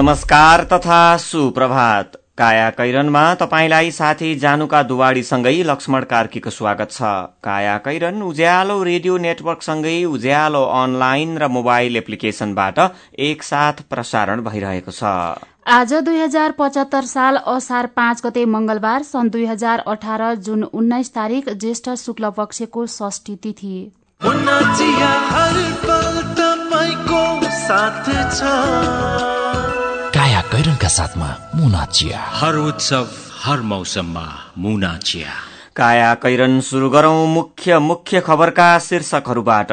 नमस्कार तथा सुप्रभात। काया कैरनमा तपाईँलाई साथी जानुका दुवाडीसँगै लक्ष्मण कार्कीको स्वागत छ। काया कैरन उज्यालो रेडियो नेटवर्कसँगै उज्यालो अनलाइन र मोबाइल एप्लिकेशनबाट एकसाथ प्रसारण भइरहेको छ। आज दुई हजार पचहत्तर साल असार पाँच गते मंगलबार सन् दुई हजार अठार जुन उन्नाइस तारीक ज्येष्ठ शुक्ल पक्षको षष्ठी तिथि। कैरनका साथमा मुना चिया। हर उत्सव हर मौसममा मुना चिया। काया कैरन शुरू गरौं मुख्य मुख्य खबरका शीर्षकहरूबाट।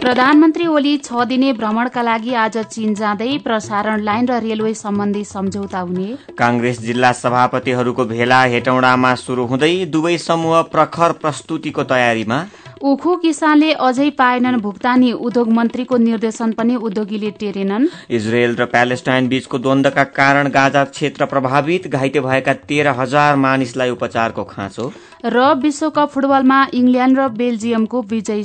प्रधानमन्त्री ओली छ दिने भ्रमणका लागि आज चीन जाँदै प्रसारण लाइन र रेलवे सम्बन्धी सम्झौता हुने। कांग्रेस जिल्ला सभापतिहरूको भेला हेटौडामा शुरू हुँदै दुवै समूह प्रखर प्रस्तुतिको तयारीमा। उखु किसानले अझै पाएनन् भुक्तानी उद्योग मन्त्रीको निर्देशन पनि उद्योगीले टेरेनन्। इजरायल र प्यालेस्टाइन बीचको द्वन्दका कारण गाजा क्षेत्र प्रभावित घाइते भएका तेह्र हजार मानिसलाई उपचारको खाँचो। र विश्वकप फुटबलमा इङ्ल्याण्ड र बेल्जियमको विजयी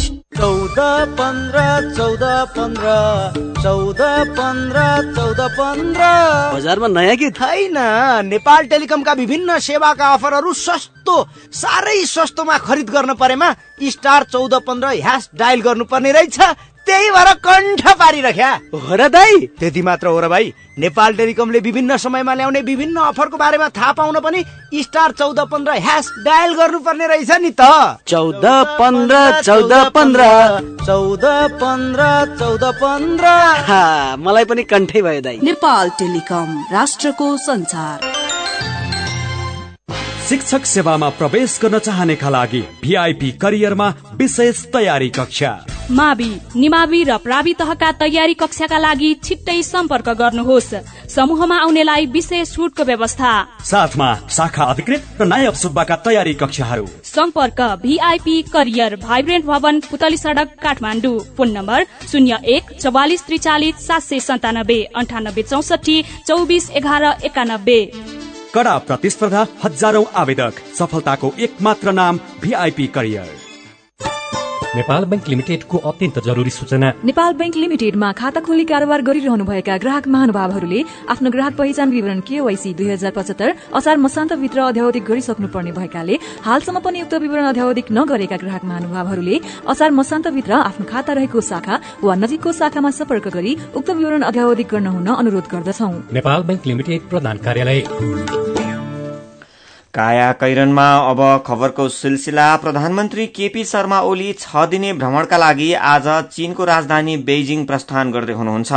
चौध पन्ध्र चौध पन्ध्र चौध पन्ध्र चौध पन्ध्र। बजारमा नयाँ कि छैन। नेपाल टेलिकमका विभिन्न सेवाका अफरहरू सस्तो साह्रै सस्तोमा खरिद गर्न परेमा स्टार चौध पन्ध्र ह्यास डायल गर्नुपर्ने रहेछ। त्यही भएर कण्ठ पारिरख्या। हो र दाई? त्यति मात्र हो र भाइ। नेपाल टेलिकमले विभिन्न समयमा ल्याउने विभिन्न अफरको बारेमा थाहा पाउन पनि स्टार चौध पन्ध्र ह्यास डायल गर्नुपर्ने रहेछ नि त। चौध पन्ध्र चौध पन्ध्र। चौध पन्ध्र चौध पन्ध्र। मलाई पनि कण्ठै भयो दाई। नेपाल टेलिकम राष्ट्रको संचार शिक्षक सेवामा प्रवेश गर्न चाहनेका लागि भिआइपी करियरमा विशेष तयारी कक्षा। मावि निमावि र प्रावि तहका तयारी कक्षाका लागि छिट्टै सम्पर्क गर्नुहोस्। समूहमा आउनेलाई विशेष छुटको व्यवस्था। साथमा शाखा अधिकृत र नायक सुब्बाका तयारी कक्षाहरू। सम्पर्क भिआइपी करियर भाइब्रेन्ट भवन पुतली सडक काठमाडौँ। फोन नम्बर शून्य एक चौवालिस त्रिचालिस सात सय सन्तानब्बे अन्ठानब्बे चौसठी चौबिस एघार एकानब्बे। कडा प्रतिस्पर्धा हजारौं आवेदक। सफलताको एक मात्र नाम भिआइपी करियर। नेपाल बैंक लिमिटेडको अत्यन्त जरुरी सूचना। नेपाल बैंक लिमिटेडमा खाता खोली कारोबार गरिरहनुभएका ग्राहक महानुभावहरूले आफ्नो ग्राहक पहिचान विवरण केवाईसी दुई हजार पचहत्तर असार मसान्तभित्र अध्यावधिक गरिसक्नु पर्ने भएकाले हालसम्म पनि उक्त विवरण अध्यावधिक नगरेका ग्राहक महानुभावहरूले असार मसान्तभित्र आफ्नो खाता रहेको शाखा वा नजिकको शाखामा सम्पर्क गरी उक्त विवरण अध्यावधिक गर्न हुन अनुरोध गर्दछौ। नेपाल बैंक लिमिटेड प्रधान कार्यालय। काया कैरनमा अब खबरको सिलसिला। प्रधानमन्त्री केपी शर्मा ओली छ दिने भ्रमणका लागि आज चीनको राजधानी बेइजिङ प्रस्थान गर्दै हुनुहुन्छ।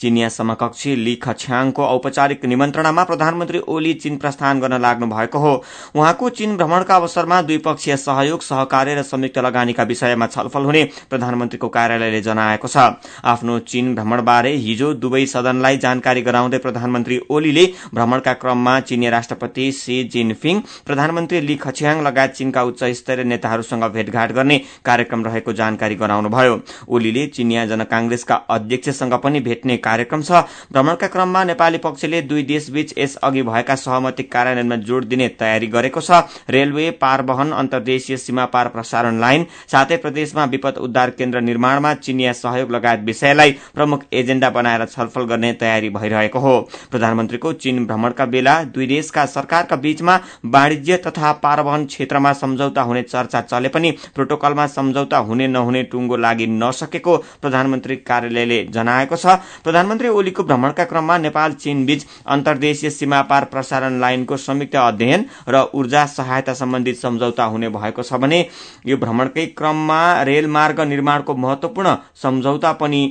चिनिया समकक्षी ली खछ्याङको औपचारिक निमन्त्रणामा प्रधानमन्त्री ओली चीन प्रस्थान गर्न लाग्नु भएको हो। उहाँको चीन भ्रमणका अवसरमा द्विपक्षीय सहयोग सहकार्य र संयुक्त लगानीका विषयमा छलफल हुने प्रधानमन्त्रीको कार्यालयले जनाएको छ। आफ्नो चीन भ्रमणबारे हिजो दुवै सदनलाई जानकारी गराउँदै प्रधानमन्त्री ओलीले भ्रमणका क्रममा चीनी राष्ट्रपति सी जिनफिङ प्रधानमन्त्री ली खछ्याङ लगायत चीनका उच्च स्तरीय नेताहरूसँग भेटघाट गर्ने कार्यक्रम रहेको जानकारी गराउनुभयो। ओलीले चिनिया जनकांग्रेसका अध्यक्षसँग पनि भेट्ने कार्यक्रम छ। भ्रमणका क्रममा नेपाली पक्षले दुई देशबीच यस अघि भएका सहमति कार्यान्वयनमा जोड़ दिने तयारी गरेको छ। रेलवे पारवहन अन्तर्देशीय सीमा पार प्रसारण लाइन साथै प्रदेशमा विपद उद्धार केन्द्र निर्माणमा चिनिया सहयोग लगायत विषयलाई प्रमुख एजेण्डा बनाएर छलफल गर्ने तयारी भइरहेको हो। प्रधानमन्त्रीको चीन भ्रमणका बेला दुई देशका सरकारका बीचमा वाणिज्य तथा पारवहन क्षेत्रमा सम्झौता हुने चर्चा चले पनि प्रोटोकलमा सम्झौता हुने नहुने टुङ्गो लागि नसकेको प्रधानमन्त्री कार्यालयले जनाएको छ। प्रधानमन्त्री ओलीको भ्रमणका क्रममा नेपाल चीन बीच अन्तर्देशीय सीमा पार प्रसारण लाइनको संयुक्त अध्ययन र ऊर्जा सहायता सम्बन्धित सम्झौता हुने भएको छ भने यो भ्रमणकै क्रममा रेलमार्ग निर्माणको महत्वपूर्ण सम्झौता पनि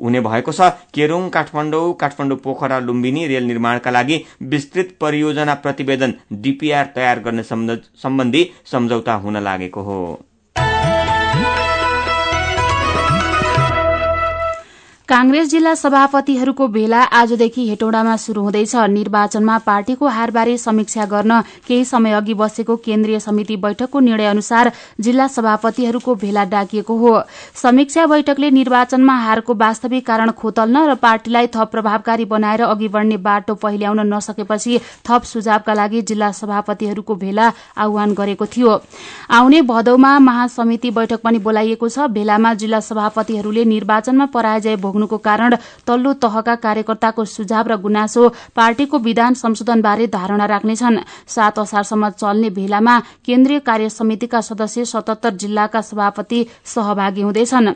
हुने भएको छ। केरुङ काठमाडौँ काठमाडौँ पोखरा लुम्बिनी रेल निर्माणका लागि विस्तृत परियोजना प्रतिवेदन डीपीआर तयार गर्ने सम्बन्धी सम्झौता हुन लागेको हो। कांग्रेस जिल्ला सभापतिहरूको भेला आजदेखि हेटौडामा शुरू हुँदैछ। निर्वाचनमा पार्टीको हारबारे समीक्षा गर्न केही समय अघि बसेको केन्द्रीय समिति बैठकको निर्णय अनुसार जिल्ला सभापतिहरूको भेला डाकिएको हो। समीक्षा बैठकले निर्वाचनमा हारको वास्तविक कारण खोतल्न र पार्टीलाई थप प्रभावकारी बनाएर अघि बढ़ने बाटो पहिल्याउन नसकेपछि थप सुझावका लागि जिल्ला सभापतिहरूको भेला आह्वान गरेको थियो। आउने भदौमा महासमिति बैठक पनि बोलाइएको छ। भेलामा जिल्ला सभापतिहरूले निर्वाचनमा पराजय भोग्नुको कारण तल्लो तहका कार्यकर्ताको सुझाव र गुनासो पार्टीको विधान संशोधनबारे धारणा राख्नेछन्। सात असारसम्म चल्ने भेलामा केन्द्रीय कार्य समितिका सदस्य सतहत्तर जिल्लाका सभापति सहभागी हुँदैछन्।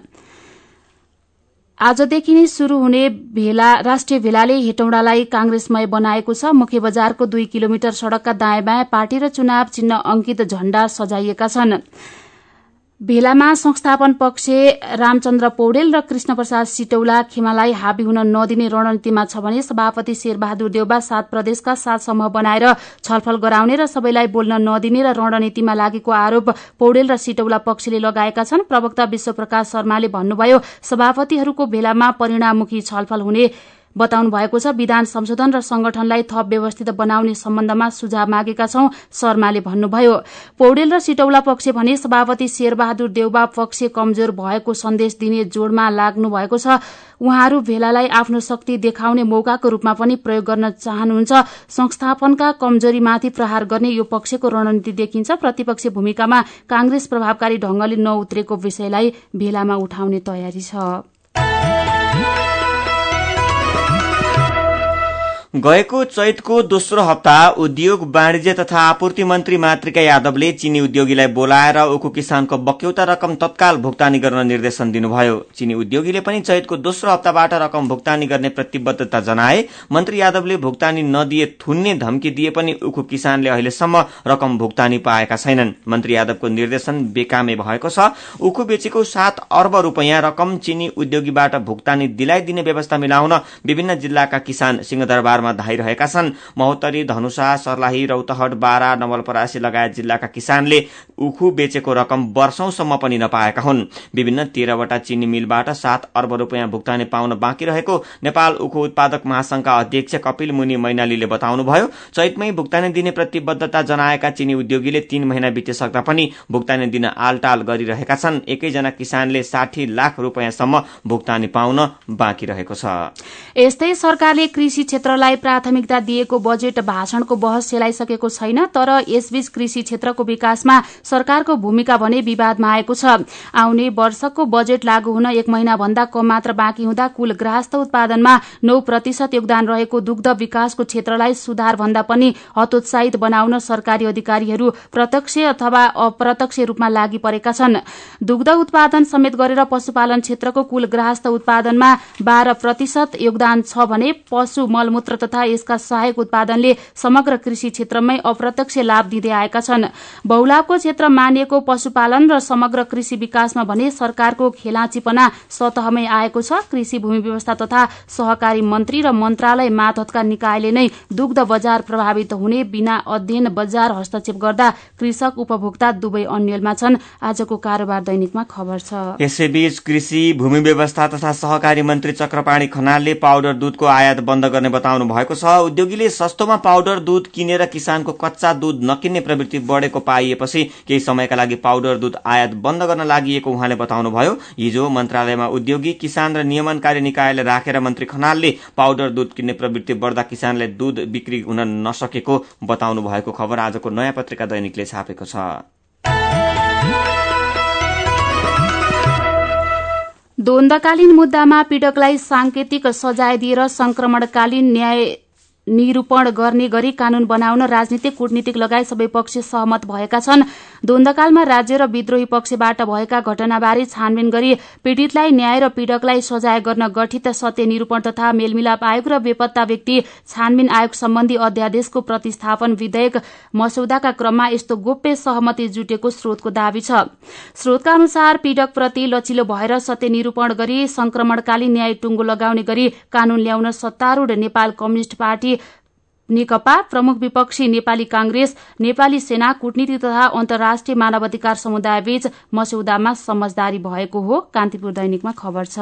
आजदेखि नै शुरू हुने भेला राष्ट्रिय भेलाले हेटौडालाई कांग्रेसमय बनाएको छ। मुख्य बजारको दुई किलोमिटर सड़कका दायाँ बायाँ पार्टी र चुनाव चिन्ह अंकित झण्डा सजाइएका छन्। भेलामा संस्थापन पक्ष रामचन्द्र पौडेल र कृष्ण प्रसाद सिटौला खेमालाई हाबी हुन नदिने रणनीतिमा छ भने सभापति शेरबहादुर देउबा सात प्रदेशका सात समूह बनाएर छलफल गराउने र सबैलाई बोल्न नदिने र रणनीतिमा लागेको आरोप पौडेल र सिटौला पक्षले लगाएका छन्। प्रवक्ता विश्वप्रकाश शर्माले भन्नुभयो सभापतिहरूको भेलामा परिणाममुखी छलफल हुने बताउनु भएको छ विधान संशोधन र संगठनलाई थप व्यवस्थित बनाउने सम्बन्धमा सुझाव मागेका छौं शर्माले भन्नुभयो। पौडेल र सिटौला पक्ष भने सभापति शेरबहादुर देउबा पक्ष कमजोर भएको सन्देश दिने जोड़मा लाग्नु भएको छ। उहाँहरू भेलालाई आफ्नो शक्ति देखाउने मौकाको रूपमा पनि प्रयोग गर्न चाहनुहुन्छ। संस्थापनका कमजोरीमाथि प्रहार गर्ने यो पक्षको रणनीति देखिन्छ। प्रतिपक्ष भूमिकामा कांग्रेस प्रभावकारी ढंगले नउत्रेको विषयलाई भेलामा उठाउने तयारी छ। गएको चैतको दोस्रो हप्ता उद्योग वाणिज्य तथा आपूर्ति मन्त्री मातृका यादवले चिनी उद्योगीलाई बोलाएर उखु किसानको बक्यौता रकम तत्काल भुक्तानी गर्न निर्देशन दिनुभयो। चिनी उद्योगीले पनि चैतको दोस्रो हप्ताबाट रकम भुक्तानी गर्ने प्रतिबद्धता जनाए। मन्त्री यादवले भुक्तानी नदिए थुन्ने धम्की दिए पनि उखु किसानले अहिलेसम्म रकम भुक्तानी पाएका छैनन्। मन्त्री यादवको निर्देशन बेकामे भएको छ। उखु बेचेको सात अर्ब रूपियाँ रकम चिनी उद्योगीबाट भुक्तानी दिलाइदिने व्यवस्था मिलाउन विभिन्न जिल्लाका किसान सिंहदरबार बजारमा धाइरहेका छन्। महोत्तरी धनुषा सर्लाही रौतहट बारा नवलपरासी लगायत जिल्लाका किसानले उखु बेचेको रकम वर्षौंसम्म पनि नपाएका हुन्। विभिन्न तेह्रवटा चिनी मिलबाट सात अर्ब रूपियाँ भुक्तानी पाउन बाँकी रहेको नेपाल उखु उत्पादक महासंघका अध्यक्ष कपिल मुनि मैनालीले बताउनुभयो। चैतमै भुक्तानी दिने प्रतिबद्धता जनाएका चिनी उद्योगीले तीन महिना बितिसक्दा पनि भुक्तानी दिन आलटाल गरिरहेका छन्। एकैजना किसानले साठी लाख रूपियाँसम्म भुक्तानी पाउन बाँकी रहेको छ। यस्तै सरकारले कृषि क्षेत्रलाई कृषिलाई प्राथमिकता दिएको बजेट भाषणको बहस सेलाइसकेको छैन तर यसबीच कृषि क्षेत्रको विकासमा सरकारको भूमिका भने विवादमा आएको छ। आउने वर्षको बजेट लागू हुन एक महिना भन्दा कम मात्र बाँकी हुँदा कुल ग्राहस्थ उत्पादनमा नौ प्रतिशत योगदान रहेको दुग्ध विकासको क्षेत्रलाई सुधार भन्दा पनि हतोत्साहित बनाउन सरकारी अधिकारीहरू प्रत्यक्ष अथवा अप्रत्यक्ष रूपमा लागि परेका छन्। दुग्ध उत्पादन समेत गरेर पशुपालन क्षेत्रको कुल ग्राहस्थ उत्पादनमा बाह्र प्रतिशत योगदान छ भने पशु मलमूत्र तथा यसका सहायक उत्पादनले समग्र कृषि क्षेत्रमै अप्रत्यक्ष लाभ दिँदै आएका छन्। बहुलाभको क्षेत्र मानिएको पशुपालन र समग्र कृषि विकासमा भने सरकारको खेलाचीपना सतहमै आएको छ। कृषि भूमि व्यवस्था तथा सहकारी मन्त्री र मन्त्रालय मातहतका निकायले नै दुग्ध बजार प्रभावित हुने बिना अध्ययन बजार हस्तक्षेप गर्दा कृषक उपभोक्ता दुवै अन्यलमा छन्। आजको कारोबार दैनिकमा खबर छ। यसैबीच कृषि भूमि व्यवस्था तथा सहकारी मन्त्री चक्रपाणी खनालले पाउडर दूधको आयात बन्द गर्ने बताउनु भएको छ। उद्योगीले सस्तोमा पाउडर दूध किनेर किसानको कच्चा दूध नकिन्ने प्रवृत्ति बढ़ेको पाइएपछि केही समयका लागि पाउडर दूध आयात बन्द गर्न लागि उहाँले बताउनुभयो। हिजो मन्त्रालयमा उद्योगी किसान र नियमनकारी निकायले राखेर मन्त्री खनालले पाउडर दूध किन्ने प्रवृत्ति बढ्दा किसानले दूध बिक्री हुन नसकेको बताउनु भएको खबर आजको नयाँ पत्रिका दैनिकले छापेको छ। द्वन्दकालीन मुद्दामा पीड़कलाई सांकेतिक सजाय दिएर संक्रमणकालीन न्याय निरूपण गर्ने गरी कानून बनाउन राजनीतिक कूटनीतिक लगायत सबै पक्ष सहमत भएका छन्। द्वन्दकालमा राज्य र विद्रोही पक्षबाट भएका घटनाबारे छानबिन गरी पीड़ितलाई न्याय र पीड़कलाई सजाय गर्न गठित सत्य निरूपण तथा मेलमिलाप आयोग र बेपत्ता व्यक्ति छानबिन आयोग सम्बन्धी अध्यादेशको प्रतिस्थापन विधेयक मसौदाका क्रममा यस्तो गोप्य सहमति जुटेको स्रोतको दावी छ। स्रोतका अनुसार पीड़क प्रति लचिलो भएर सत्य निरूपण गरी संक्रमणकालीन न्याय टुङ्गो लगाउने गरी कानून ल्याउन सत्तारूढ़ नेपाल कम्युनिष्ट पार्टी नेकपा प्रमुख विपक्षी नेपाली कांग्रेस नेपाली सेना कूटनीति तथा अन्तर्राष्ट्रिय मानवाधिकार समुदायबीच मस्यौदामा समझदारी भएको हो। कान्तिपुर दैनिकमा खबर छ।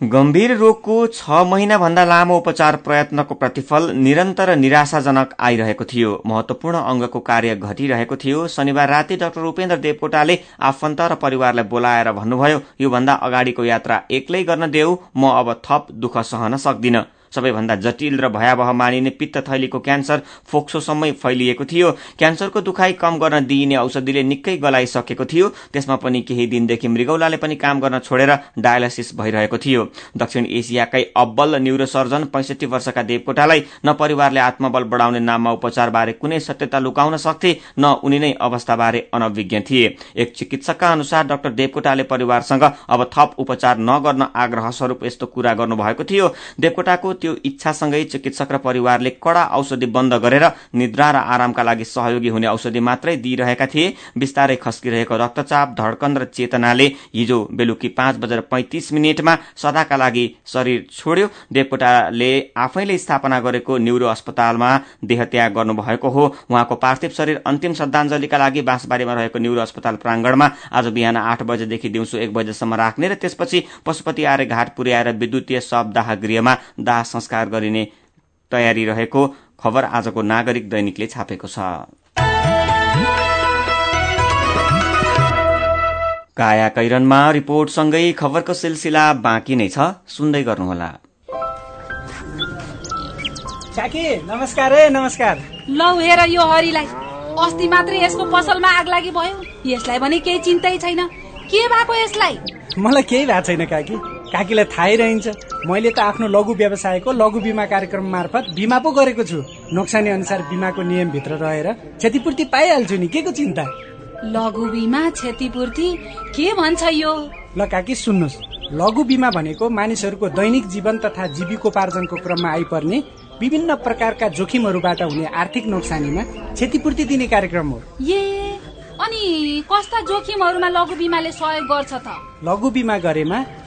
गम्भीर रोगको छ महिनाभन्दा लामो उपचार प्रयत्नको प्रतिफल निरन्तर निराशाजनक आइरहेको थियो। महत्वपूर्ण अंगको कार्य घटिरहेको थियो। शनिबार राति डाक्टर उपेन्द्र देवकोटाले आफन्त र परिवारलाई बोलाएर भन्नुभयो योभन्दा अगाडिको यात्रा एक्लै गर्न देऊ। म अब थप दुःख सहन सक्दिन। सबैभन्दा जटिल र भयावह मानिने पित्त थैलीको क्यान्सर फोक्सोसम्मै फैलिएको थियो। क्यान्सरको दुखाइ कम गर्न दिइने औषधिले निकै गलाइसकेको थियो। त्यसमा पनि केही दिनदेखि मृगौलाले पनि काम गर्न छोडेर डायलासिस भइरहेको थियो। दक्षिण एसियाकै अब्बल न्युरोसर्जन पैंसठी वर्षका देवकोटालाई न परिवारले आत्मबल बढाउने नाममा उपचारबारे कुनै सत्यता लुकाउन सक्थे न उनी नै अवस्थाबारे अनभिज्ञ थिए। एक चिकित्सकका अनुसार डाक्टर देवकोटाले परिवारसँग अब थप उपचार नगर्न आग्रह स्वरूप यस्तो कुरा गर्नुभएको थियो। देवकोटाको त्यो इच्छासँगै चिकित्सक र परिवारले कडा औषधि बन्द गरेर निद्रा र आरामका लागि सहयोगी हुने औषधि मात्रै दिइरहेका थिए। बिस्तारै खस्किरहेको रक्तचाप धड्कन र चेतनाले हिजो बेलुकी पाँच बजेर पैंतिस मिनटमा सदाका लागि शरीर छोड्यो। देवकोटाले आफैले स्थापना गरेको न्युरो अस्पतालमा देहत्याग गर्नुभएको हो। उहाँको पार्थिव शरीर अन्तिम श्रद्धाञ्जलीका लागि बाँसबारीमा रहेको न्युरो अस्पताल प्राङ्गणमा आज बिहान आठ बजेदेखि दिउँसो एक बजेसम्म राख्ने र त्यसपछि पशुपति आर्य घाट पुर्याएर विद्युतीय शवदाह गृहमा दाह संस्कार गरिने तयारी रहेको खबर आजको नागरिक दैनिकले छापेको छ। काया कैरनमा रिपोर्टसँगै खबरको सिलसिला बाँकी नै छ। सुन्दै गर्नुहोला। नमस्कार है नमस्कार। लौ हेर यो हरिलाई। अस्ति मात्रै यसको पसलमा आग लागि भयो। यसलाई भने केही चिन्तै छैन। के भएको यसलाई? मलाई केही भएको छैन काकी। काकीलाई थाहै रहन्छ। मैले त आफ्नो लघु व्यवसायको लघु बिमा कार्यक्रम मार्फत बिमा पो गरेको छु। नोक्सानी अनुसार बिमाको नियमभित्र रहेर क्षतिपूर्ति पाइहाल्छु नि। के को चिन्ता? लघु बिमा क्षतिपूर्ति? के भन्छ यो? ल काकी सुन्नुहोस्। लघु बिमा भनेको मानिसहरूको दैनिक जीवन तथा जीविकोपार्जनको क्रममा आइपर्ने विभिन्न प्रकारका जोखिमहरूबाट हुने आर्थिक नोक्सानीमा क्षतिपूर्ति दिने कार्यक्रम हो। ए अनि कस्ता जोखिमहरूमा लघु बिमाले सहयोग गर्छ त? लघु बिमा गरेमा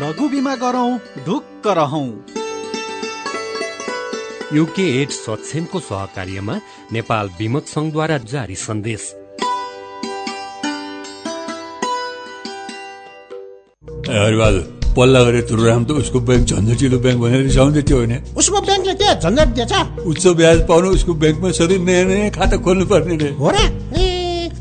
लघु बिमा गरौँ ढुक्क रहौँ। युके एड सक्षमको सहकार्यमा नेपाल विमक संघद्वारा जारी सन्देश। हरिबहादुर पल्ला गरेर तुरुराम त उसको ब्याङ्क झन्झटिलो ब्याङ्क भनेर रिसाउँदै थियो भने उसको ब्याङ्कले के झन्झट दिएछ। उच्च ब्याज पाउनु उसको ब्याङ्कमा सधैँ नयाँ नयाँ खाता खोल्नु पर्ने रे। हो र ए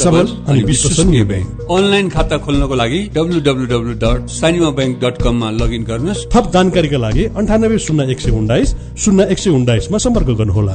सबल अनि विश्वसनीय ब्याङ्क अनलाइन खाता खोल्नको लागि डट सानिमा ब्याङ्क डट कममा लगइन गर्नुहोस्। थप जानकारीका लागि अन्ठानब्बे शून्य एक सय उन्नाइस शून्य एक सय उन्नाइसमा सम्पर्क गर्नुहोला।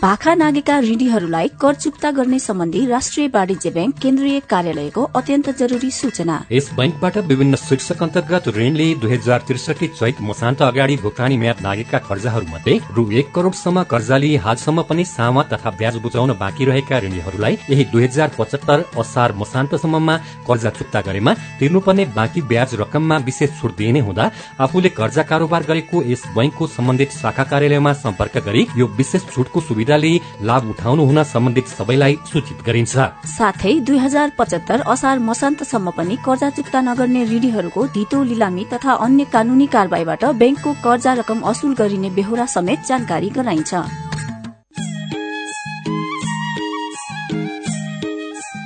भाखा नागेका ऋणीहरूलाई कर चुक्ता गर्ने सम्बन्धी राष्ट्रिय वाणिज्य ब्याङ्क केन्द्रीय कार्यालयको अत्यन्त जरुरी सूचना। यस बैंकबाट विभिन्न शीर्षक अन्तर्गत ऋणले दुई हजार त्रिसठी चैत मसान्त अगाडि भुक्तानी म्याद नागेका कर्जाहरू मध्ये रु एक करोड़सम्म लिए हालसम्म पनि सामा तथा ब्याज बुझाउन बाँकी रहेका ऋणीहरूलाई यही दुई हजार पचहत्तर असार मसान्तसम्ममा कर्जा चुक्ता गरेमा तिर्नुपर्ने बाँकी ब्याज रकममा विशेष छुट दिइने हुँदा आफूले कर्जा कारोबार गरेको यस बैंकको सम्बन्धित शाखा कार्यालयमा सम्पर्क गरी यो विशेष छुटको सुविधा सुविधाले लाभ उठाउनु हुन सम्बन्धित सबैलाई सूचित गरिन्छ। साथै दुई हजार पचहत्तर असार मसान्तसम्म पनि कर्जा चुक्ता नगर्ने ऋणीहरूको धितो लिलामी तथा अन्य कानूनी कारवाहीबाट ब्याङ्कको कर्जा रकम असुल गरिने बेहोरा समेत जानकारी गराइन्छ।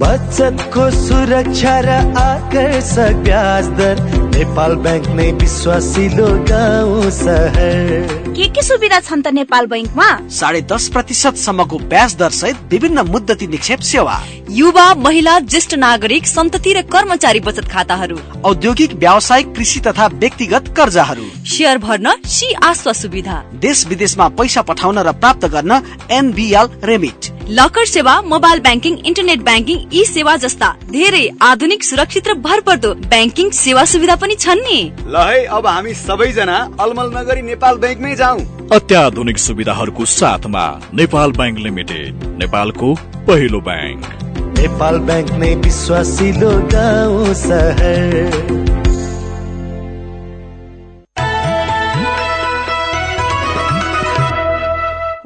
बचतको सुरक्षा र आकर्षक ब्याज दर नेपाल ब्याङ्क नै विश्वासिलो गाउँ सहर। के के सुविधा छन् त नेपाल बैङ्कमा साढे दस प्रतिशत सम्मको ब्याज दर सहित विभिन्न मुद्दती निक्षेप सेवा। युवा महिला ज्येष्ठ नागरिक सन्तति र कर्मचारी बचत खाताहरू। औद्योगिक व्यावसायिक कृषि तथा व्यक्तिगत कर्जाहरू। सेयर भर्न सी आस्वा सुविधा। देश विदेशमा पैसा पठाउन र प्राप्त गर्न एनबिएल रेमिट। लकर सेवा mobile banking internet banking e सेवा जस्ता धेरै आधुनिक सुरक्षित र भरपर्दो ब्याङ्किङ सेवा सुविधा पनि छन् नि। ल है अब हामी सबैजना अलमल नगरी नेपाल ब्याङ्कमै जाउँ। अत्याधुनिक सुविधाहरूको साथमा नेपाल ब्याङ्क लिमिटेड नेपालको पहिलो ब्याङ्क। नेपाल ब्याङ्क नै विश्वासिलो गाउँ सहर।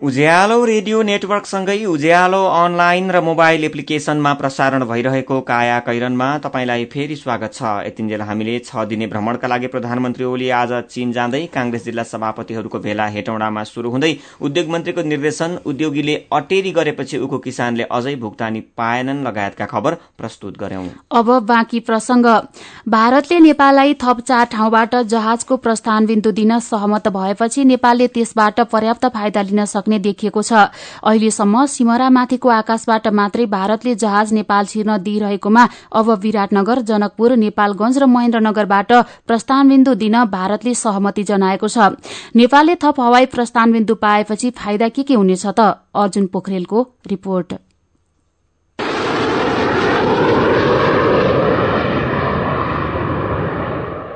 उज्यालो रेडियो नेटवर्कसँगै उज्यालो अनलाइन र मोबाइल एप्लिकेशनमा प्रसारण भइरहेको काया कैरनमा तपाईँलाई फेरि स्वागत छ। यतिन्जेल हामीले छ दिने भ्रमणका लागि प्रधानमन्त्री ओली आज चीन जाँदै कांग्रेस जिल्ला सभापतिहरूको भेला हेटौँडामा शुरू हुँदै उद्योग मन्त्रीको निर्देशन उद्योगीले अटेरी गरेपछि उको किसानले अझै भुक्तानी पाएनन् लगायतका खबर प्रस्तुत गर्यौं। अब बाँकी प्रसंग। भारतले नेपाललाई थप चार ठाउँबाट जहाजको प्रस्थान बिन्दु दिन सहमत भएपछि नेपालले त्यसबाट पर्याप्त फाइदा लिन सक्ने देखिएको छ। अहिलेसम्म सिमरामाथिको आकाशबाट मात्रै भारतले जहाज नेपाल छिर्न दिइरहेकोमा अब विराटनगर जनकपुर नेपालगंज र महेन्द्रनगरबाट प्रस्थान बिन्दु दिन भारतले सहमति जनाएको छ। नेपालले थप हवाई प्रस्थान बिन्दु पाएपछि फाइदा के के हुनेछ त? अर्जुन पोखरेलको रिपोर्ट।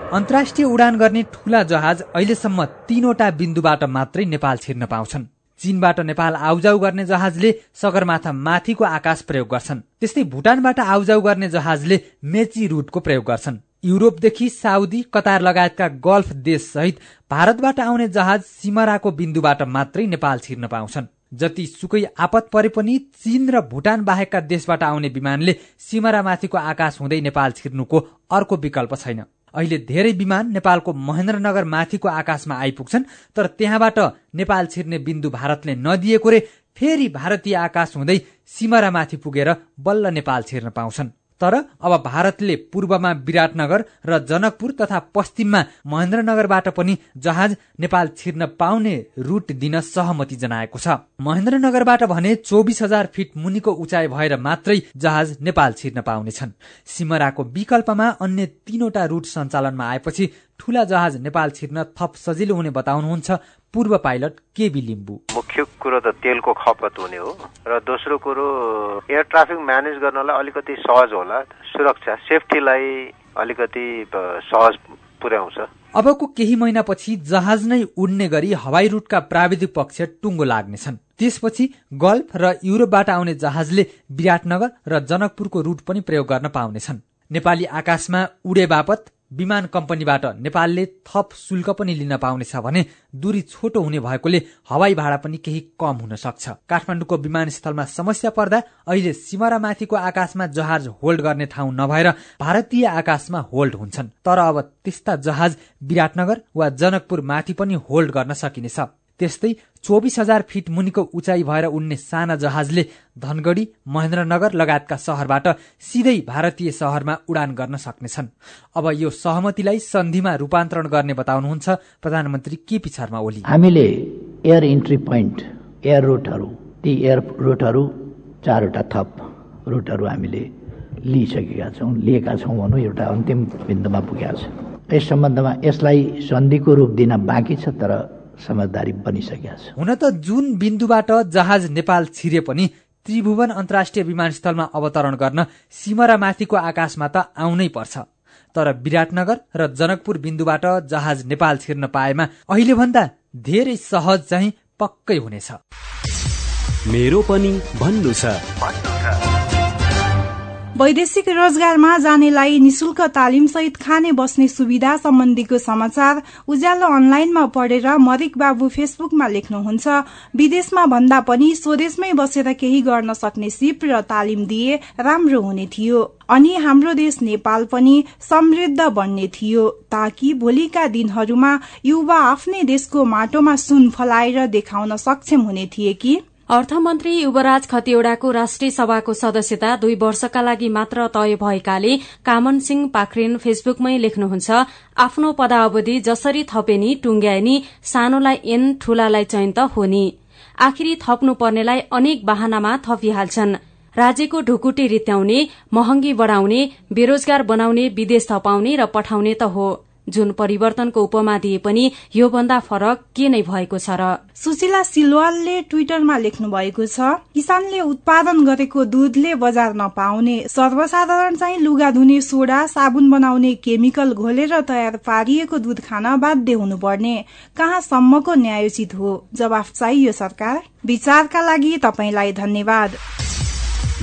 अन्तर्राष्ट्रिय उडान गर्ने ठूला जहाज अहिलेसम्म तीनवटा बिन्दुबाट मात्रै नेपाल छिर्न पाउँछन्। चीनबाट नेपाल आउजाउ गर्ने जहाजले सगरमाथा माथिको आकाश प्रयोग गर्छन्। त्यस्तै भुटानबाट आउजाउ गर्ने जहाजले मेची रूटको प्रयोग गर्छन्। युरोपदेखि साउदी कतार लगायतका गल्फ देश सहित भारतबाट आउने जहाज सिमराको बिन्दुबाट मात्रै नेपाल छिर्न पाउँछन्। जति सुकै आपत परे पनि चीन र भुटान बाहेकका देशबाट आउने विमानले सिमरामाथिको आकाश हुँदै नेपाल छिर्नुको अर्को विकल्प छैन। अहिले धेरै विमान नेपालको महेन्द्रनगर माथिको आकाशमा आइपुग्छन् तर त्यहाँबाट नेपाल छिर्ने बिन्दु भारतले नदिएको रे फेरि भारतीय आकाश हुँदै सिमरामाथि पुगेर बल्ल नेपाल छिर्न पाउँछन्। तर अब भारतले पूर्वमा विराटनगर र जनकपुर तथा पश्चिममा महेन्द्रनगरबाट पनि जहाज नेपाल छिर्न पाउने रूट दिन सहमति जनाएको छ। महेन्द्रनगरबाट भने चौबिस हजार फिट मुनिको उचाइ भएर मात्रै जहाज नेपाल छिर्न पाउनेछन्। सिमराको विकल्पमा अन्य तीनवटा रूट सञ्चालनमा आएपछि ठूला जहाज नेपाल छिर्न थप सजिलो हुने बताउनुहुन्छ पूर्व पाइलट केबी लिम्बू। मुख्य कुरो त तेलको खपत हुने हो र दोस्रो कुरो एयर ट्राफिक म्यानेज गर्नलाई अलिकति सहज होला। सुरक्षा सेफ्टीलाई अलिकति सहज पुर्याउँछ। अबको केही महिनापछि जहाज नै उड्ने गरी हवाई रूटका प्राविधिक पक्ष टुङ्गो लाग्नेछन्। त्यसपछि गल्फ र युरोपबाट आउने जहाजले विराटनगर र जनकपुरको रूट पनि प्रयोग गर्न पाउनेछन्। नेपाली आकाशमा उडे बापत विमान कम्पनीबाट नेपालले थप शुल्क पनि लिन पाउनेछ भने दूरी छोटो हुने भएकोले हवाई भाडा पनि केही कम हुन सक्छ। काठमाडौँको विमानस्थलमा समस्या पर्दा अहिले सिमरामाथिको आकाशमा जहाज होल्ड गर्ने ठाउँ नभएर भारतीय आकाशमा होल्ड हुन्छन्। तर अब त्यस्ता जहाज विराटनगर वा जनकपुर माथि पनि होल्ड गर्न सकिनेछ। त्यस्तै चौबिस हजार फिट मुनिको उचाइ भएर उड्ने साना जहाजले धनगढी महेन्द्रनगर लगायतका सहरबाट सिधै भारतीय सहरमा उडान गर्न सक्नेछन्। अब यो सहमतिलाई सन्धिमा रूपान्तरण गर्ने बताउनुहुन्छ प्रधानमन्त्री केपी शर्मा ओली। हामीले एयर इन्ट्री पोइन्ट एयर रुटहरू ती एयर रुटहरू चारवटा थप रुटहरू हामीले लिइसकेका छौँ लिएका छौँ भनौँ एउटा अन्तिम बिन्दुमा पुगेका छ। यस सम्बन्धमा यसलाई सन्धिको रूप दिन बाँकी छ तर समझदारी बनिसकेका छ। हुन त जुन बिन्दुबाट जहाज नेपाल छिरे पनि त्रिभुवन अन्तर्राष्ट्रिय विमानस्थलमा अवतरण गर्न सिमरामाथिको आकाशमा त आउनै पर्छ। तर विराटनगर र जनकपुर बिन्दुबाट जहाज नेपाल छिर्न पाएमा अहिले भन्दा धेरै सहज चाहिँ पक्कै हुनेछ। मेरो पनि भन्नु छ। वैदेशिक रोजगारमा जानेलाई निशुल्क तालिम सहित खाने बस्ने सुविधा सम्बन्धीको समाचार उज्यालो अनलाइनमा पढेर मरिक बाबु फेसबुकमा लेख्नुहुन्छ। विदेशमा भन्दा पनि स्वदेशमै बसेर केही गर्न सक्ने सिप र तालिम दिए राम्रो हुने थियो। अनि हाम्रो देश नेपाल पनि समृद्ध बन्ने थियो। ताकि भोलिका दिनहरूमा युवा आफ्नै देशको माटोमा सुन फलाएर देखाउन सक्षम हुने थिए कि? अर्थमन्त्री युवराज खतिवड़ाको राष्ट्रिय सभाको सदस्यता दुई वर्षका लागि मात्र तय भएकाले कामन सिंह पाखरेन फेसबुकमै लेख्नुहुन्छ आफ्नो पदावधि जसरी थपेनी टुंग्याएनी सानोलाई एन ठूलालाई चयन त हो नि आखिरी थप्नु पर्नेलाई अनेक वाहनामा थपिहाल्छन्। राज्यको ढुकुटी रित्याउने महँगी बढ़ाउने बेरोजगार बनाउने विदेश थपाउने र पठाउने त हो। जुन परिवर्तनको उपमा दिए पनि यो भन्दा फरक के नै भएको छ र सुशीला सिलवालले ट्विटरमा लेख्नु भएको छ किसानले उत्पादन गरेको दूधले बजार नपाउने सर्वसाधारण चाहिँ लुगा धुने सोडा साबुन बनाउने केमिकल घोलेर तयार पारिएको दूध खान बाध्य हुनुपर्ने कहाँसम्मको न्यायोचित हो? जवाफ चाहियो सरकार। विचारका लागि तपाईँलाई धन्यवाद।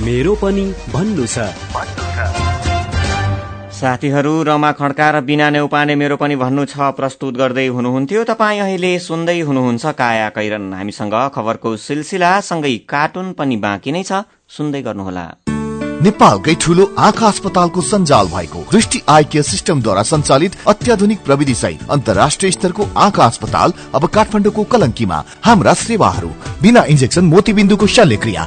मेरो पनि भन्नु छ। साथीहरू रमा खड्का र बिना नेउपाने मेरो पनि भन्नु छ प्रस्तुत गर्दै हुनुहुन्थ्यो। तपाईँ अहिले सुन्दै हुनुहुन्छ काया कैरन। हामीसँग खबरको सिलसिला सँगै कार्टुन पनि बाँकी नै छ। सुन्दै गर्नुहोला। नेपालकै ठुलो आँखा अस्पतालको सञ्जाल भएको दृष्टि आई केयर सिस्टमद्वारा सञ्चालित अत्याधुनिक प्रविधि सहित अन्तर्राष्ट्रिय स्तरको आँखा अस्पताल अब काठमाडौँको कलङ्कीमा। हाम्रा सेवाहरू बिना इन्जेक्सन मोतीबिन्दुको शल्यक्रिया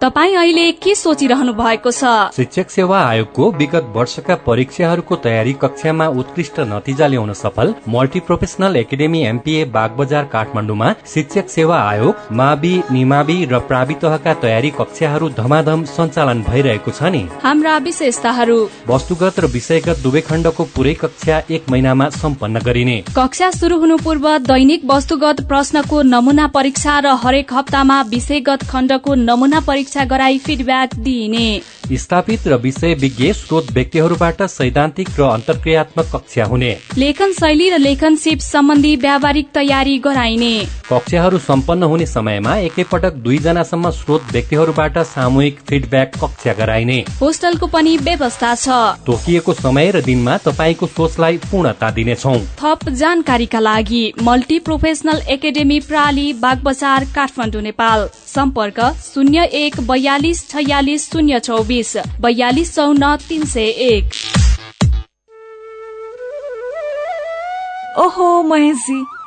तपाईँ अहिले के सोचिरहनु भएको छ? शिक्षक सेवा आयोगको विगत वर्षका परीक्षाहरूको तयारी कक्षामा उत्कृष्ट नतिजा ल्याउन सफल multi professional academy MPA Bagbazar काठमाडौँमा शिक्षक सेवा आयोग मावि निमावि र प्रावितहका तयारी कक्षाहरू धमाधम सञ्चालन भइरहेको छ नि। हाम्रा विशेषताहरू। वस्तुगत र विषयगत दुवै खण्डको पुरै कक्षा एक महिनामा सम्पन्न गरिने। कक्षा शुरू हुनु पूर्व दैनिक वस्तुगत प्रश्नको नमुना परीक्षा र हरेक हप्तामा विषयगत खण्डको नमुना परीक्षा गराई फिडब्याक दिइने। स्थापित र विषय विज्ञ स्रोत व्यक्तिहरूबाट सैद्धान्तिक र अन्तर्क्रियात्मक कक्षा हुने। लेखन शैली र लेखनसिप सम्बन्धी व्यावहारिक तयारी गराइने। कक्षाहरू सम्पन्न हुने समयमा एकैपटक दुईजनासम्म स्रोत व्यक्तिहरूबाट सामूहिक फिडब्याक कक्षा गराइने। होस्टलको पनि व्यवस्था छ। तोकिएको समय र दिनमा तपाईँको सोचलाई पूर्णता दिनेछौ। थप जानकारीका लागि मल्टी प्रोफेसनल एकाडेमी प्राली बागबजार काठमाडौँ नेपाल। सम्पर्क शून्य एक बयालिस छयालिस शून्य चौबिस। बयालिस चौन्न तिन सय एक। ओहो महेशजी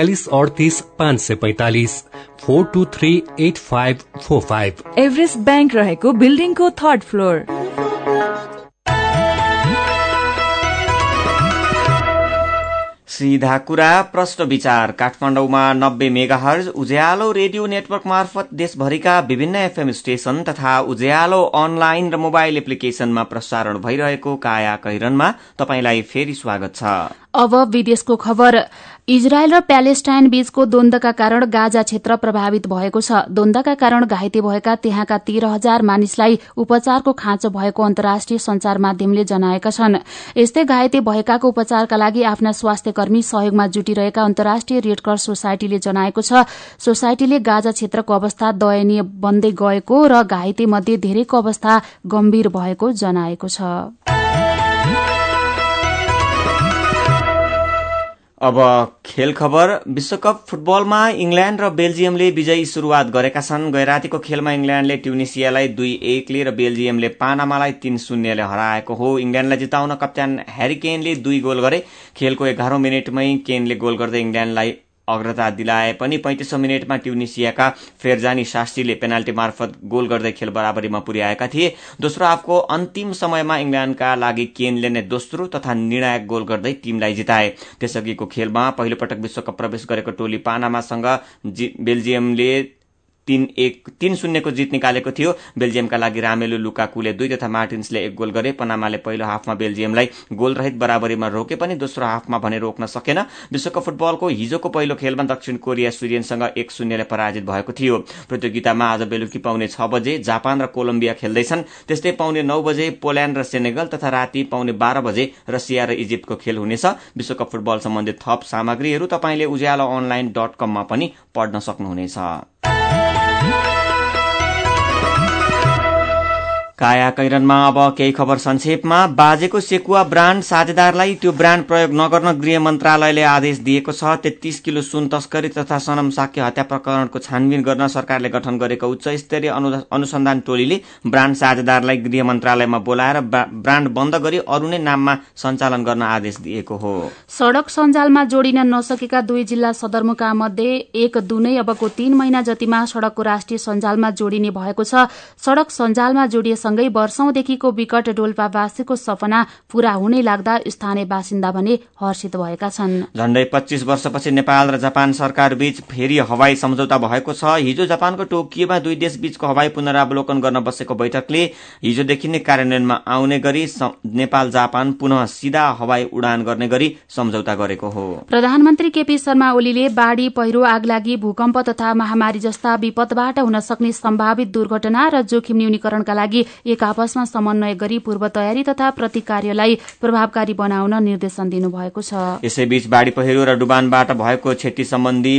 बयालिस अडतिस पाँच सय पैतालिस four two three eight five four five Everest bank रहेको बिल्डिङको थर्ड फ्लोर। सीधा कुरा प्रश्न विचार। काठमाडौँमा नब्बे मेगाहर्ज उज्यालो रेडियो नेटवर्क मार्फत देशभरिका विभिन्न एफएम स्टेशन तथा उज्यालो अनलाइन र मोबाइल एप्लिकेशनमा प्रसारण भइरहेको काया कैरनमा तपाईँलाई फेरि स्वागत छ। अब विदेशको खबर। इजरायल र प्यालेस्टाइन बीचको द्वन्दका कारण गाजा क्षेत्र प्रभावित भएको छ। द्वन्दका कारण घाइते भएका त्यहाँका तेह्र हजार मानिसलाई उपचारको खाँचो भएको अन्तर्राष्ट्रिय संचार माध्यमले जनाएका छन्। यस्तै घाइते भएकाको उपचारका लागि आफ्ना स्वास्थ्य कर्मी सहयोगमा जुटिरहेका अन्तर्राष्ट्रिय रेडक्रस सोसाइटीले जनाएको छ। सोसाइटीले गाजा क्षेत्रको अवस्था दयनीय बन्दै गएको र घाइते मध्ये धेरैको अवस्था गम्भीर भएको जनाएको छ। अब खेल खबर। विश्वकप फुटबलमा इङ्ल्याण्ड र बेल्जियमले विजयी शुरूआत गरेका छन्। गैरातीको खेलमा इङ्ल्याण्डले ट्युनिसियालाई दुई एकले र बेल्जियमले पानामालाई तीन शून्यले हराएको हो। इङ्ल्याण्डलाई जिताउन कप्तान ह्यारी केनले दुई गोल गरे। खेलको एघारौं मिनटमै केनले गोल गर्दै इङ्ल्याण्डलाई अग्रता दिलाए पनि पैंतिसौँ मिनटमा ट्युनिसियाका फेरजानी शास्त्रीले पेनाल्टी मार्फत गोल गर्दै खेल बराबरीमा पुर्याएका थिए। दोस्रो हाफको अन्तिम समयमा इङ्ल्याण्डका लागि केनले नै दोस्रो तथा निर्णायक गोल गर्दै टीमलाई जिताए। त्यसअघिको खेलमा पहिलो पटक विश्वकप प्रवेश गरेको टोली पानामासँग बेल्जियमले तीन एक तीन शून्यको जित निकालेको थियो। बेल्जियमका लागि रामेलु लुकाकुले दुई तथा मार्टिन्सले एक गोल गरे। पनामाले पहिलो हाफमा बेल्जियमलाई गोल रहित बराबरीमा रोके पनि दोस्रो हाफमा भने रोक्न सकेन। विश्वकप फुटबलको हिजोको पहिलो खेलमा दक्षिण कोरिया स्विडेनसँग एक शून्यले पराजित भएको थियो। प्रतियोगितामा आज बेलुकी पाउने छ बजे जापान र कोलम्बिया खेल्दैछन्। त्यस्तै पाउने नौ बजे पोल्याण्ड र सेनेगल तथा राति पाउने बाह्र बजे रसिया र इजिप्टको खेल हुनेछ। विश्वकप फुटबल सम्बन्धित थप सामग्रीहरू तपाईँले उज्यालो अनलाइन डट कममा पनि पढ्न सक्नुहुनेछ। oh काया कैरनमा अब केही खबर संक्षेपमा। बाजेको सेकुवा ब्रान्ड साझेदारलाई त्यो ब्रान्ड प्रयोग नगर्न गृह मन्त्रालयले आदेश दिएको छ। तेत्तीस किलो सुन तस्करी तथा सनम साक्य हत्या प्रकरणको छानबिन गर्न सरकारले गठन गरेको उच्च स्तरीय अनुसन्धान टोलीले ब्रान्ड साझेदारलाई गृह मन्त्रालयमा बोलाएर ब्रान्ड बन्द गरी अरू नै नाममा सञ्चालन गर्न आदेश दिएको हो। सड़क सञ्जालमा जोडिन नसकेका दुई जिल्ला सदरमुका मध्ये एक दुनै अबको तीन महिना जतिमा सड़कको राष्ट्रिय सञ्जालमा जोडिने भएको छ। सड़क सञ्जालमा जोडिए सँगै वर्षौंदेखिको विकट डोल्पावासीको सपना पूरा हुनै लाग्दा स्थानीय बासिन्दा भने हर्षित भएका छन्। झण्डै पच्चीस वर्षपछि नेपाल र जापान सरकार बीच फेरि हवाई सम्झौता भएको छ। हिजो जापानको टोकियोमा दुई देश बीचको हवाई पुनरावलोकन गर्न बसेको बैठकले हिजोदेखि नै कार्यान्वयनमा आउने गरी नेपाल जापान पुनः सिधा हवाई उडान गर्ने गरी सम्झौता गरेको हो। प्रधानमन्त्री केपी शर्मा ओलीले बाढ़ी पहिरो आगलागी भूकम्प तथा महामारी जस्ता विपदबाट हुन सक्ने सम्भावित दुर्घटना र जोखिम न्यूनीकरणका लागि एक आपसमा समन्वय गरी पूर्व तयारी तथा प्रतिकार्यलाई प्रभावकारी बनाउन निर्देशन दिनुभएको छ। यसैबीच बाढ़ी पहिरो र डुबानबाट भएको क्षति सम्बन्धी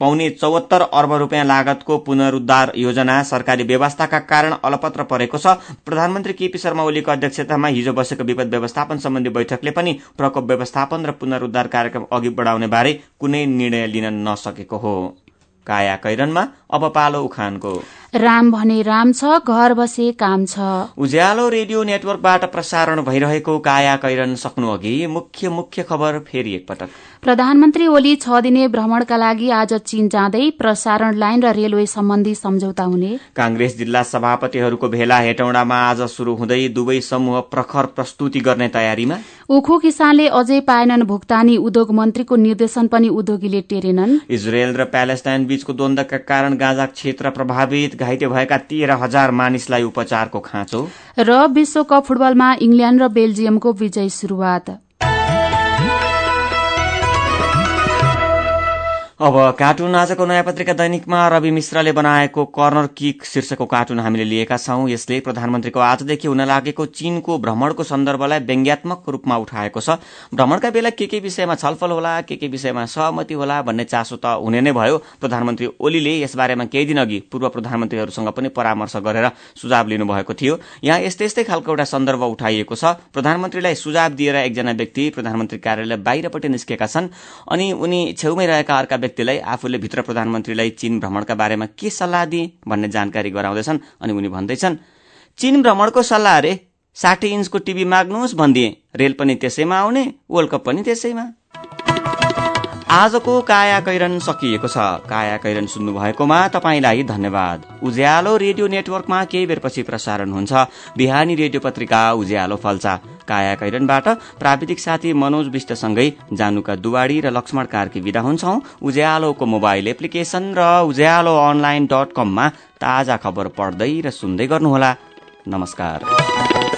पाउने चौहत्तर अर्ब रूपियाँ लागतको पुनरुद्धार योजना सरकारी व्यवस्थाका कारण अलपत्र परेको छ। प्रधानमन्त्री केपी शर्मा ओलीको अध्यक्षतामा हिजो बसेको विपद व्यवस्थापन सम्बन्धी बैठकले पनि प्रकोप व्यवस्थापन र पुनरुद्धार कार्यक्रम अघि बढाउने बारे कुनै निर्णय लिन नसकेको हो। काया कैरनमा अब पालो उखानको। राम भने राम छ घर बसे काम छ। उज्यालो रेडियो नेटवर्कबाट प्रसारण भइरहेको काया कैरन सक्नु अघि मुख्य मुख्य खबर फेरि एकपटक। प्रधानमन्त्री ओली छ दिने भ्रमणका लागि आज चीन जाँदै प्रसारण लाइन र रेलवे सम्बन्धी सम्झौता हुने। कांग्रेस जिल्ला सभापतिहरूको भेला हेटौँडामा आज शुरू हुँदै दुवै समूह प्रखर प्रस्तुति गर्ने तयारीमा। उखु किसानले अझै पाएनन् भुक्तानी उद्योग मन्त्रीको निर्देशन पनि उद्योगीले टेरेनन्। इजरायल र प्यालेस्टाइन बीचको द्वन्दका कारण गाजा क्षेत्र प्रभावित घाइते भएका तेह्र हजार मानिसलाई उपचारको खाँचो। र विश्वकप फुटबलमा इङ्ल्याण्ड र बेल्जियमको विजय शुरूआत अब कार्टुन आजको नयाँ पत्रिका दैनिकमा रवि मिश्रले बनाएको कर्नर किक शीर्षकको कार्टुन हामीले लिएका छौं। यसले प्रधानमन्त्रीको आजदेखि हुन लागेको चीनको भ्रमणको सन्दर्भलाई व्यङ्ग्यात्मक रूपमा उठाएको छ। भ्रमणका बेला के के विषयमा छलफल होला के के विषयमा सहमति होला भन्ने चासो त हुने नै भयो। प्रधानमन्त्री ओलीले यसबारेमा केही दिन अघि पूर्व प्रधानमन्त्रीहरूसँग पनि परामर्श गरेर सुझाव लिनुभएको थियो। यहाँ यस्तै यस्तै खालको एउटा सन्दर्भ उठाइएको छ। प्रधानमन्त्रीलाई सुझाव दिएर एकजना व्यक्ति प्रधानमन्त्री कार्यालय बाहिरपट्टि निस्केका छन् अनि उनी छेउमै रहेका अर्का व्यक्तिलाई आफूले भित्र प्रधानमन्त्रीलाई चीन भ्रमणका बारेमा के सल्लाह दिए भन्ने जानकारी गराउँदैछन् अनि उनी भन्दैछन् चीन भ्रमणको सल्लाह अरे साठी इन्चको टिभी माग्नुहोस् भनिदिए। रेल पनि त्यसैमा आउने वर्ल्ड कप पनि त्यसैमा। आजको काया कैरन सकिएको छ। काया कैरन सुन्नु भएकोमा तपाईँलाई धन्यवाद। उज्यालो रेडियो नेटवर्कमा केही बेरपछि प्रसारण हुन्छ। बिहानी रेडियो पत्रिका उज्यालो फल्चा। काया कैरनबाट प्राविधिक साथी मनोज विष्टसँगै जानुका दुवाडी र लक्ष्मण कार्की विदा हुन्छौ। उज्यालोको मोबाइल एप्लिकेशन र उज्यालो अनलाइन डट कममा ताजा खबर पढ्दै र सुन्दै गर्नुहोला। नमस्कार।